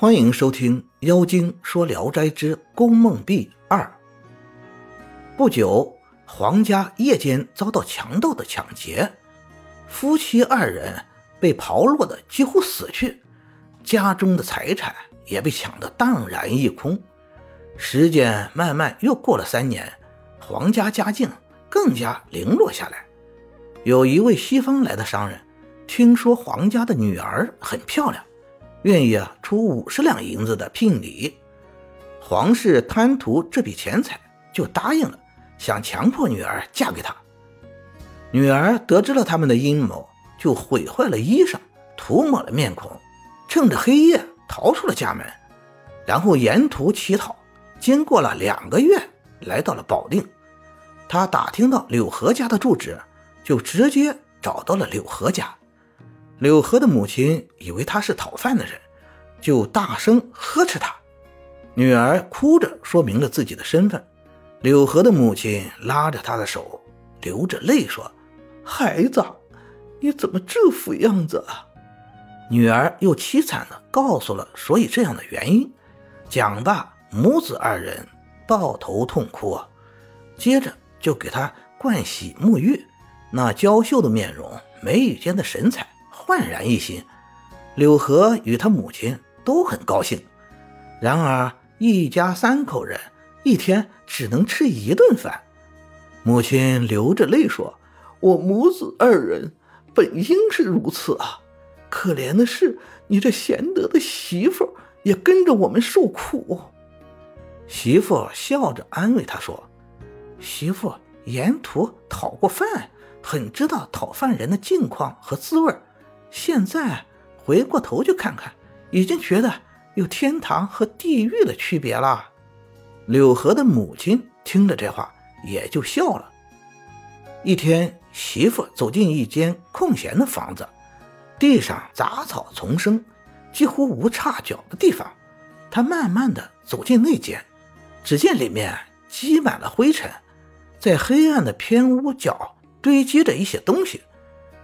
欢迎收听《妖精说聊斋之宫梦壁二》。不久，黄家夜间遭到强盗的抢劫，夫妻二人被刨落的几乎死去，家中的财产也被抢得荡然一空。时间慢慢又过了三年，黄家家境更加零落下来。有一位西方来的商人，听说黄家的女儿很漂亮。愿意啊出五十两银子的聘礼，皇室贪图这笔钱财，就答应了，想强迫女儿嫁给他。女儿得知了他们的阴谋，就毁坏了衣裳，涂抹了面孔，趁着黑夜逃出了家门，然后沿途乞讨，经过了两个月，来到了保定。他打听到柳河家的住址，就直接找到了柳河家。柳河的母亲以为他是讨饭的人，就大声呵斥他。女儿哭着说明了自己的身份。柳河的母亲拉着他的手，流着泪说：“孩子，你怎么这副样子？”啊？”女儿又凄惨地告诉了所以这样的原因。讲罢，母子二人抱头痛哭啊。接着就给他灌洗沐浴，那娇秀的面容，眉宇间的神采。焕然一新，柳河与他母亲都很高兴。然而，一家三口人一天只能吃一顿饭。母亲流着泪说：“我母子二人本应是如此啊，可怜的是你这贤德的媳妇也跟着我们受苦。”媳妇笑着安慰他说：“媳妇沿途讨过饭，很知道讨饭人的境况和滋味。”现在回过头去看看，已经觉得有天堂和地狱的区别了。柳河的母亲听着这话，也就笑了。一天，媳妇走进一间空闲的房子，地上杂草丛生，几乎无插脚的地方。她慢慢的走进那间，只见里面积满了灰尘，在黑暗的偏屋角堆积着一些东西，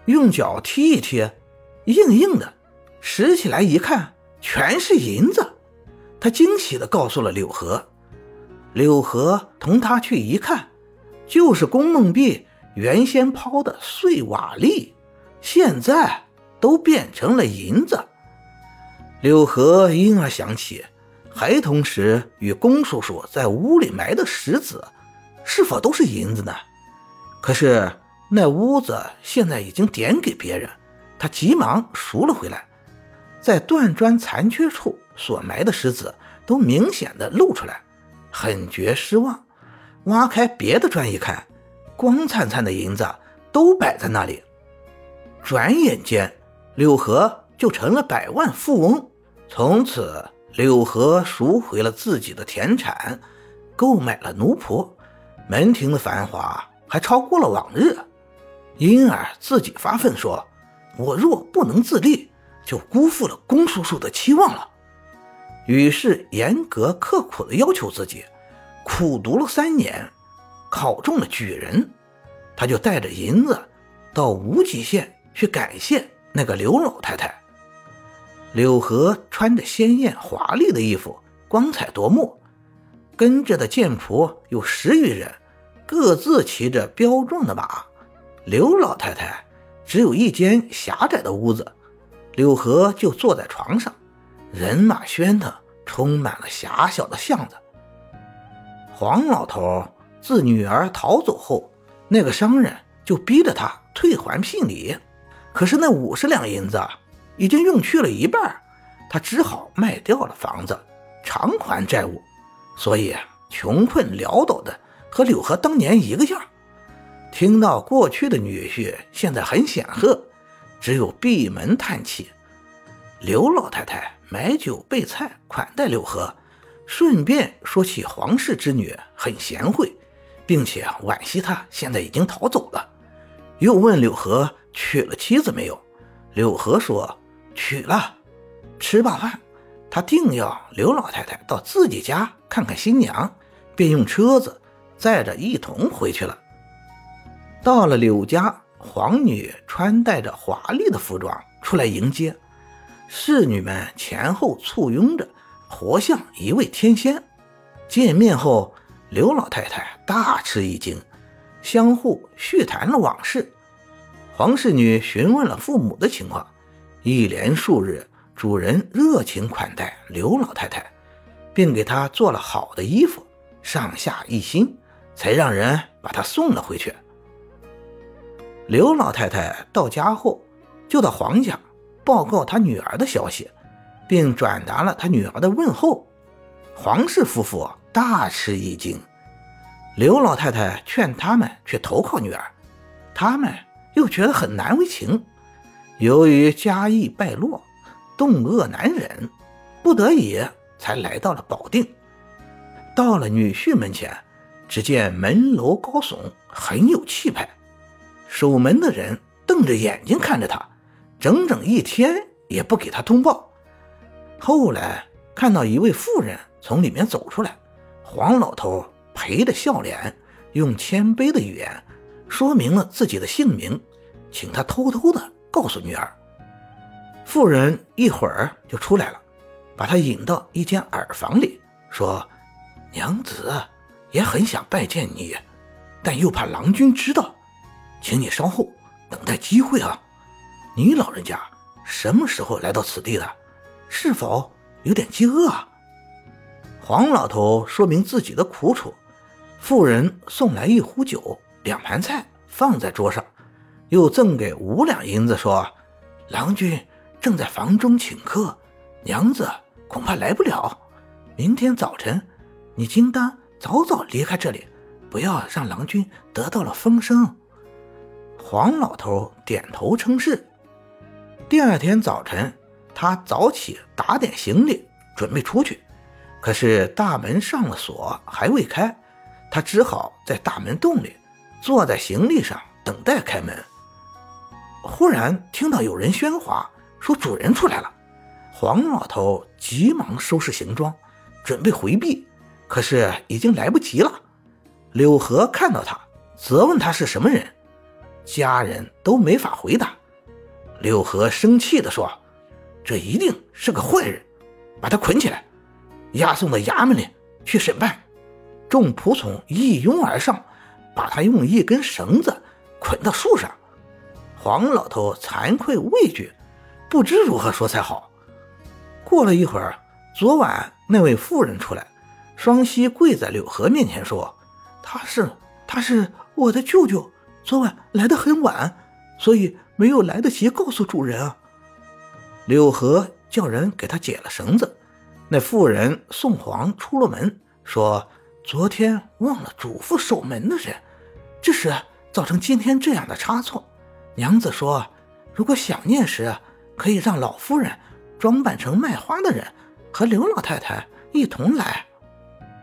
用脚踢一踢。硬硬的，拾起来一看，全是银子。他惊喜地告诉了柳河，柳河同他去一看，就是宫梦碧原先抛的碎瓦砾，现在都变成了银子。柳河因而想起，孩童时与宫叔叔在屋里埋的石子，是否都是银子呢？可是那屋子现在已经点给别人。他急忙赎了回来，在断砖残缺处所埋的石子都明显的露出来，很觉失望。挖开别的砖一看，光灿灿的银子都摆在那里。转眼间，柳河就成了百万富翁。从此，柳河赎回了自己的田产，购买了奴仆，门庭的繁华还超过了往日。因而自己发愤说。我若不能自立，就辜负了龚叔叔的期望了。于是严格刻苦地要求自己，苦读了三年，考中了举人。他就带着银子到无极县去感谢那个刘老太太。柳河穿着鲜艳华丽的衣服，光彩夺目，跟着的剑仆有十余人，各自骑着膘壮的马。刘老太太。只有一间狭窄的屋子，柳河就坐在床上，人马喧腾，充满了狭小的巷子。黄老头自女儿逃走后，那个商人就逼着他退还聘礼，可是那五十两银子已经用去了一半，他只好卖掉了房子，偿还债务，所以穷困潦倒的和柳河当年一个样。听到过去的女婿现在很显赫，只有闭门叹气。刘老太太买酒备菜款待柳河，顺便说起皇室之女很贤惠，并且惋惜她现在已经逃走了。又问柳河娶了妻子没有？柳河说娶了。吃罢饭，他定要刘老太太到自己家看看新娘，便用车子载着一同回去了。到了柳家，皇女穿戴着华丽的服装出来迎接，侍女们前后簇拥着，活像一位天仙。见面后，刘老太太大吃一惊，相互叙谈了往事。黄侍女询问了父母的情况，一连数日，主人热情款待刘老太太，并给她做了好的衣服，上下一心，才让人把她送了回去。刘老太太到家后，就到黄家报告她女儿的消息，并转达了她女儿的问候。黄氏夫妇大吃一惊，刘老太太劝他们去投靠女儿，他们。又觉得很难为情，由于家业败落，冻饿难忍，不得已才来到了保定。到了女婿门前，只见门楼高耸，很有气派。守门的人瞪着眼睛看着他，整整一天也不给他通报。后来看到一位妇人从里面走出来，黄老头陪着笑脸，用谦卑的语言。说明了自己的姓名，请他偷偷的告诉女儿。妇人一会儿就出来了，把他引到一间耳房里，说：“娘子也很想拜见你，但又怕郎君知道，请你稍后等待机会啊。你老人家什么时候来到此地的？是否有点饥饿？”啊？”黄老头说明自己的苦楚，妇人送来一壶酒。两盘菜放在桌上，又赠给五两银子，说：“郎君正在房中请客，娘子恐怕来不了。明天早晨，你应当早早离开这里，不要让郎君得到了风声。”黄老头点头称是。第二天早晨，他早起打点行李，准备出去，可是大门上了锁，还未开，他只好在大门洞里。坐在行李上等待开门，忽然听到有人喧哗，说主人出来了。黄老头急忙收拾行装，准备回避，可是已经来不及了。柳河看到他，责问他是什么人，家人都没法回答。柳河生气地说：“这一定是个坏人，把他捆起来，押送到衙门里去审判。”众仆从一拥而上。把他用一根绳子捆到树上，黄老头惭愧畏惧，不知如何说才好。过了一会儿，昨晚那位妇人出来，双膝跪在柳河面前说：“他是他是我的舅舅，昨晚来的很晚，所以没有来得及告诉主人啊。”柳河叫人给他解了绳子，那妇人送黄出了门，说。昨天忘了嘱咐守门的人，这是造成今天这样的差错。娘子说，如果想念时，可以让老夫人装扮成卖花的人，和刘老太太一同来。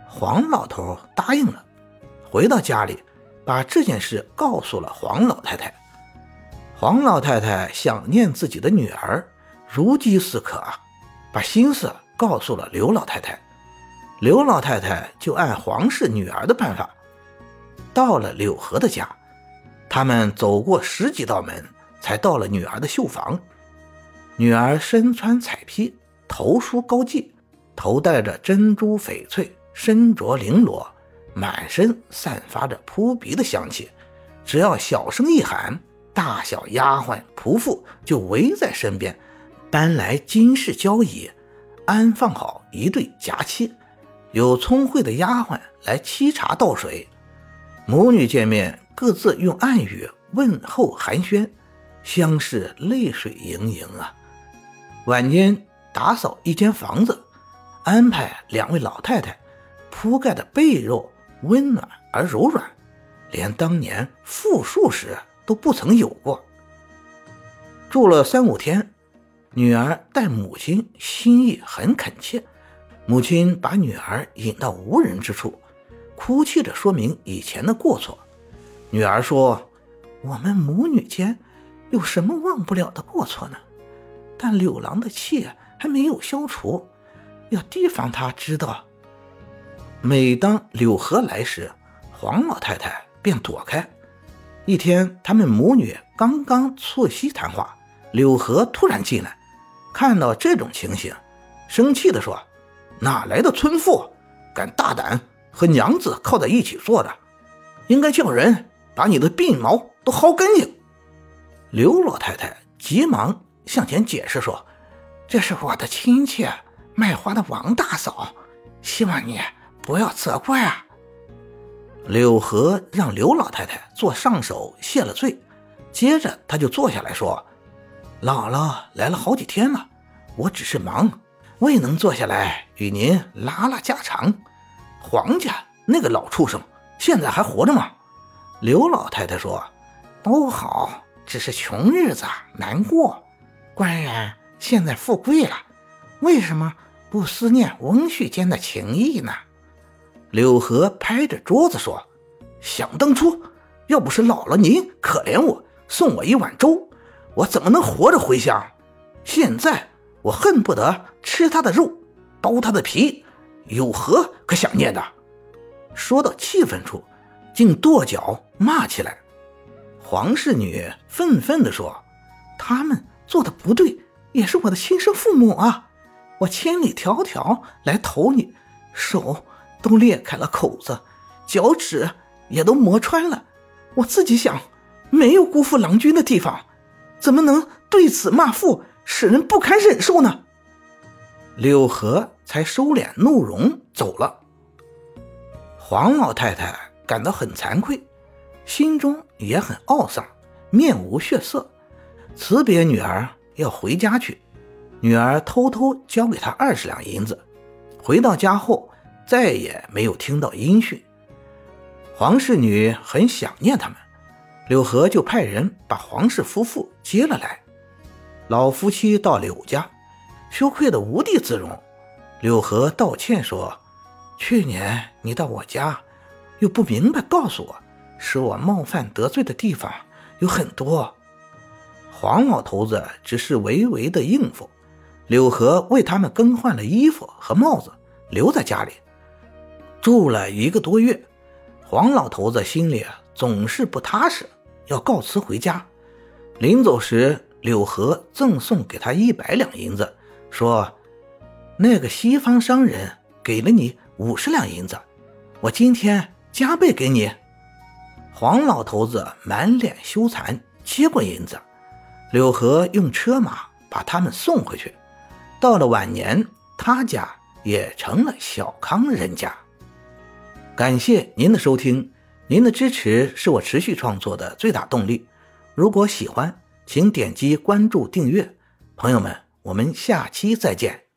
黄老头答应了，回到家里，把这件事告诉了黄老太太。黄老太太想念自己的女儿，如饥似渴啊，把心思告诉了刘老太太。刘老太太就按黄氏女儿的办法，到了柳河的家。他们走过十几道门，才到了女儿的绣房。女儿身穿彩披，头梳高髻，头戴着珍珠翡翠，身着绫罗，满身散发着扑鼻的香气。只要小声一喊，大小丫鬟仆妇就围在身边，搬来金饰交椅，安放好一对夹妻。有聪慧的丫鬟来沏茶倒水，母女见面各自用暗语问候寒暄，相视泪水盈盈啊。晚间打扫一间房子，安排两位老太太铺盖的被褥温暖而柔软，连当年复述时都不曾有过。住了三五天，女儿待母亲心意很恳切。母亲把女儿引到无人之处，哭泣着说明以前的过错。女儿说：“我们母女间有什么忘不了的过错呢？但柳郎的气还没有消除，要提防他知道。”每当柳河来时，黄老太太便躲开。一天，他们母女刚刚促膝谈话，柳河突然进来，看到这种情形，生气地说：“哪来的村妇，敢大胆和娘子靠在一起坐的？应该叫人把你的鬓毛都薅干净。”刘老太太急忙向前解释说：“这是我的亲戚卖花的王大嫂，希望你不要责怪啊。”柳河让刘老太太做上手谢了罪，接着他就坐下来说。姥姥来了好几天了，我只是忙，未能坐下来与您拉拉家常。黄家那个老畜生现在还活着吗？刘老太太说：“都好，只是穷日子难过。官人现在富贵了，为什么不思念翁婿间的情谊呢？”柳河拍着桌子说：“想当初，要不是姥姥您可怜我，送我一碗粥。”我怎么能活着回乡？现在我恨不得吃他的肉，剥他的皮，有何可想念的？说到气愤处，竟跺脚骂起来。黄氏女愤愤地说：“他们做的不对，也是我的亲生父母啊！我千里迢迢来投你，手都裂开了口子，脚趾也都磨穿了。我自己想，没有辜负郎君的地方。”怎么能对此骂父，使人不堪忍受呢？柳河才收敛怒容走了。黄老太太感到很惭愧，心中也很懊丧，面无血色，辞别女儿要回家去。女儿偷偷交给他二十两银子。回到家后，再也没有听到音讯。黄氏女很想念他们。柳河就派人把黄氏夫妇接了来。老夫妻到柳家，羞愧的无地自容。柳河道歉说：“去年你到我家，又不明白告诉我，使我冒犯得罪的地方有很多。”黄老头子只是微微的应付。柳河为他们更换了衣服和帽子，留在家里住了一个多月。黄老头子心里啊总是不踏实。要告辞回家，临走时，柳河赠送给他一百两银子，说：“那个西方商人给了你五十两银子，我今天加倍给你。”黄老头子满脸羞惭，接过银子。柳河用车马把他们送回去。到了晚年，他家也成了小康人家。感谢您的收听。您的支持是我持续创作的最大动力。如果喜欢，请点击关注订阅。朋友们，我们下期再见。